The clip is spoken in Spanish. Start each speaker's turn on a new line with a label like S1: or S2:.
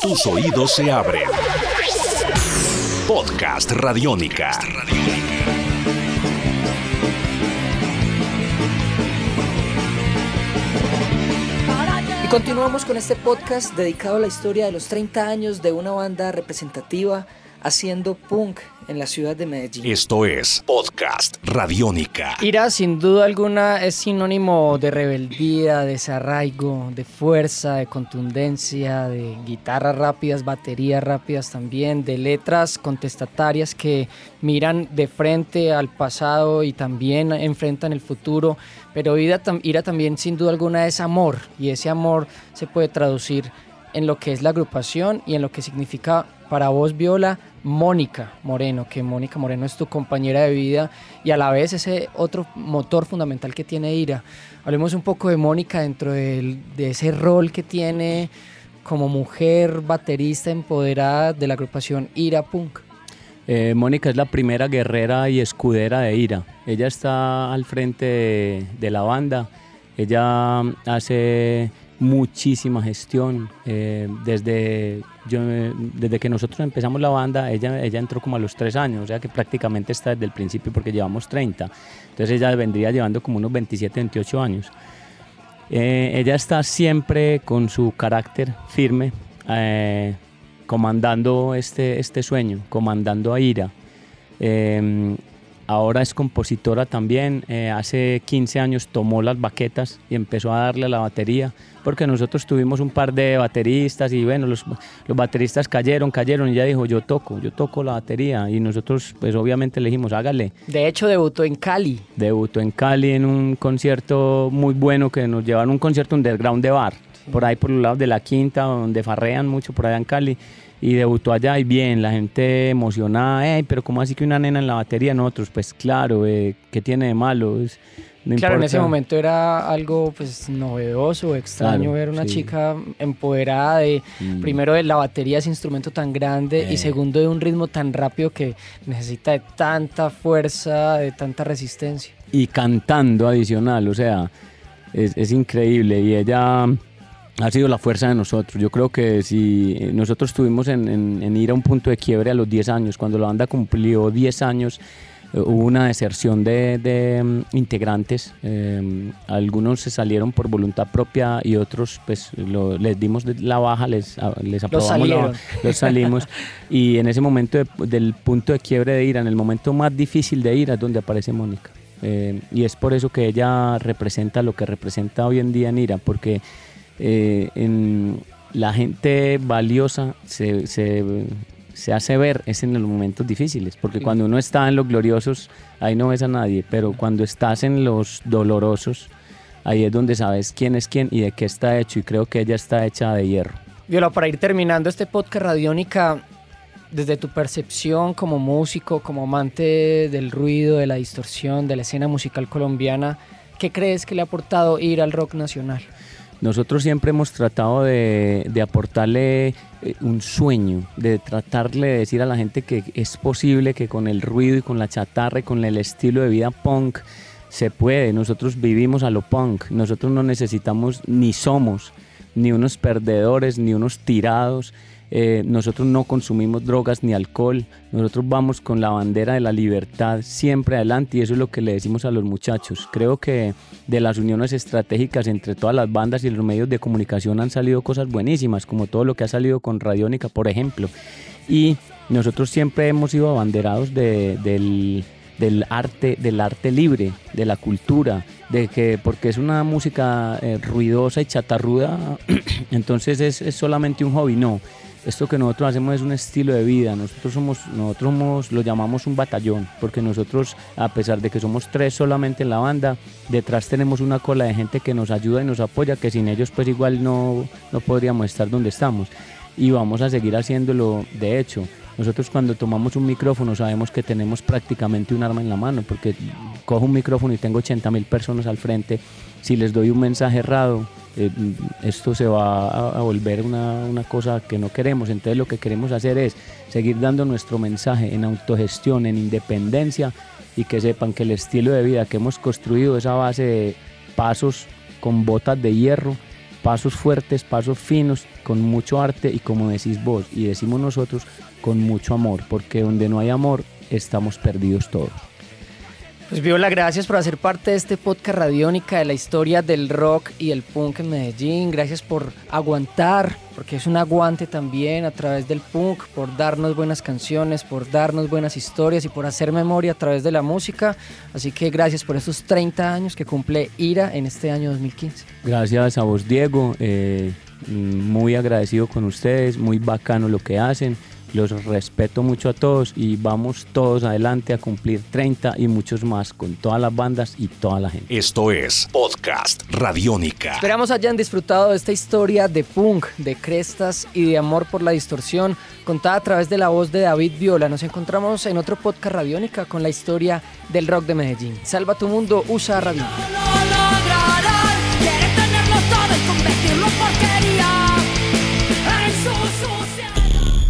S1: Tus oídos se abren. Podcast Radiónica.
S2: Y continuamos con este podcast dedicado a la historia de los 30 años de una banda representativa haciendo punk en la ciudad de Medellín.
S1: Esto es Podcast Radiónica.
S2: Ira, sin duda alguna, es sinónimo de rebeldía, de desarraigo, de fuerza, de contundencia, de guitarras rápidas, baterías rápidas también, de letras contestatarias que miran de frente al pasado y también enfrentan el futuro. Pero Ira, Ira también, sin duda alguna, es amor y ese amor se puede traducir en lo que es la agrupación y en lo que significa para vos, Viola, Mónica Moreno, que Mónica Moreno es tu compañera de vida y a la vez ese otro motor fundamental que tiene Ira. Hablemos un poco de Mónica dentro de, ese rol que tiene como mujer baterista empoderada de la agrupación Ira Punk.
S3: Eh, Mónica es la primera guerrera y escudera de Ira. Ella está al frente de la banda. Ella hace muchísima gestión. Eh, desde, yo, desde que nosotros empezamos la banda, ella, ella entró como a los tres años, o sea que prácticamente está desde el principio porque llevamos 30. Entonces ella vendría llevando como unos 27, 28 años. Eh, ella está siempre con su carácter firme, eh, comandando este, este sueño, comandando a Ira ahora es compositora también. Eh, hace 15 años tomó las baquetas y empezó a darle a la batería, porque nosotros tuvimos un par de bateristas y bueno, los, los bateristas cayeron, cayeron y ella dijo, yo toco, yo toco la batería y nosotros pues obviamente le dijimos, hágale.
S2: De hecho, debutó en Cali.
S3: Debutó en Cali en un concierto muy bueno que nos llevaron un concierto underground de bar, por ahí por los lados de la quinta, donde farrean mucho por allá en Cali y debutó allá y bien, la gente emocionada, pero ¿cómo así que una nena en la batería? Nosotros, pues claro, eh, ¿qué tiene de malo?
S2: claro, en ese momento era algo pues novedoso, extraño ver una chica empoderada de, mm. primero de la batería, ese instrumento tan grande, y eh. segundo de un ritmo tan rápido que necesita de tanta fuerza, de tanta resistencia.
S3: Y cantando adicional, o sea, es, es increíble, y ella ha sido la fuerza de nosotros. Yo creo que si nosotros estuvimos en, ir a un punto de quiebre a los 10 años, cuando la banda cumplió 10 años, eh, hubo una deserción de, mm, integrantes. Eh, algunos se salieron por voluntad propia y otros pues les dimos la baja, les, les aprobamos
S2: los,
S3: los salimos. y en ese momento del punto de quiebre de ira, en el momento más difícil de ira, es donde aparece Mónica. Eh, y es por eso que ella representa lo que representa hoy en día en ira, porque eh, en la gente valiosa se, se, hace ver es en los momentos difíciles, porque cuando uno está en los gloriosos, ahí no ves a nadie, pero cuando estás en los dolorosos, ahí es donde sabes quién es quién y de qué está hecho, y creo que ella está hecha de hierro.
S2: Viola, para ir terminando este podcast radiónica, desde tu percepción como músico, como amante del ruido, de la distorsión, de la escena musical colombiana, ¿qué crees que le ha aportado ir al rock nacional?
S3: Nosotros siempre hemos tratado de, aportarle eh, un sueño, de tratarle de decir a la gente que es posible que con el ruido y con la chatarra y con el estilo de vida punk se puede. Nosotros vivimos a lo punk, nosotros no necesitamos ni somos ni unos perdedores, ni unos tirados. Eh, nosotros no consumimos drogas ni alcohol, nosotros vamos con la bandera de la libertad siempre adelante y eso es lo que le decimos a los muchachos. Creo que de las uniones estratégicas entre todas las bandas y los medios de comunicación han salido cosas buenísimas, como todo lo que ha salido con Radiónica, por ejemplo. Y nosotros siempre hemos sido abanderados del, arte, del arte libre, de la cultura, de que porque es una música eh, ruidosa y chatarruda, entonces es, es solamente un hobby. No, esto que nosotros hacemos es un estilo de vida. Nosotros somos, nosotros somos, lo llamamos un batallón, porque nosotros, a pesar de que somos tres solamente en la banda, detrás tenemos una cola de gente que nos ayuda y nos apoya, que sin ellos pues igual no, no podríamos estar donde estamos. Y vamos a seguir haciéndolo, de hecho. Nosotros cuando tomamos un micrófono sabemos que tenemos prácticamente un arma en la mano, porque cojo un micrófono y tengo 80 mil personas al frente. Si les doy un mensaje errado, eh, esto se va a, volver una, una, cosa que no queremos. Entonces lo que queremos hacer es seguir dando nuestro mensaje en autogestión, en independencia y que sepan que el estilo de vida que hemos construido es a base de pasos con botas de hierro pasos fuertes, pasos finos, con mucho arte y como decís vos y decimos nosotros, con mucho amor, porque donde no hay amor estamos perdidos todos.
S2: Pues Viola, gracias por hacer parte de este podcast radiónica de la historia del rock y el punk en Medellín. Gracias por aguantar, porque es un aguante también a través del punk, por darnos buenas canciones, por darnos buenas historias y por hacer memoria a través de la música. Así que gracias por esos 30 años que cumple IRA en este año 2015.
S3: Gracias a vos, Diego. Eh, muy agradecido con ustedes, muy bacano lo que hacen. Los respeto mucho a todos y vamos todos adelante a cumplir 30 y muchos más con todas las bandas y toda la gente.
S1: Esto es Podcast Radiónica.
S2: Esperamos hayan disfrutado de esta historia de punk, de crestas y de amor por la distorsión, contada a través de la voz de David Viola. Nos encontramos en otro podcast Radiónica con la historia del rock de Medellín. Salva tu mundo, usa radio.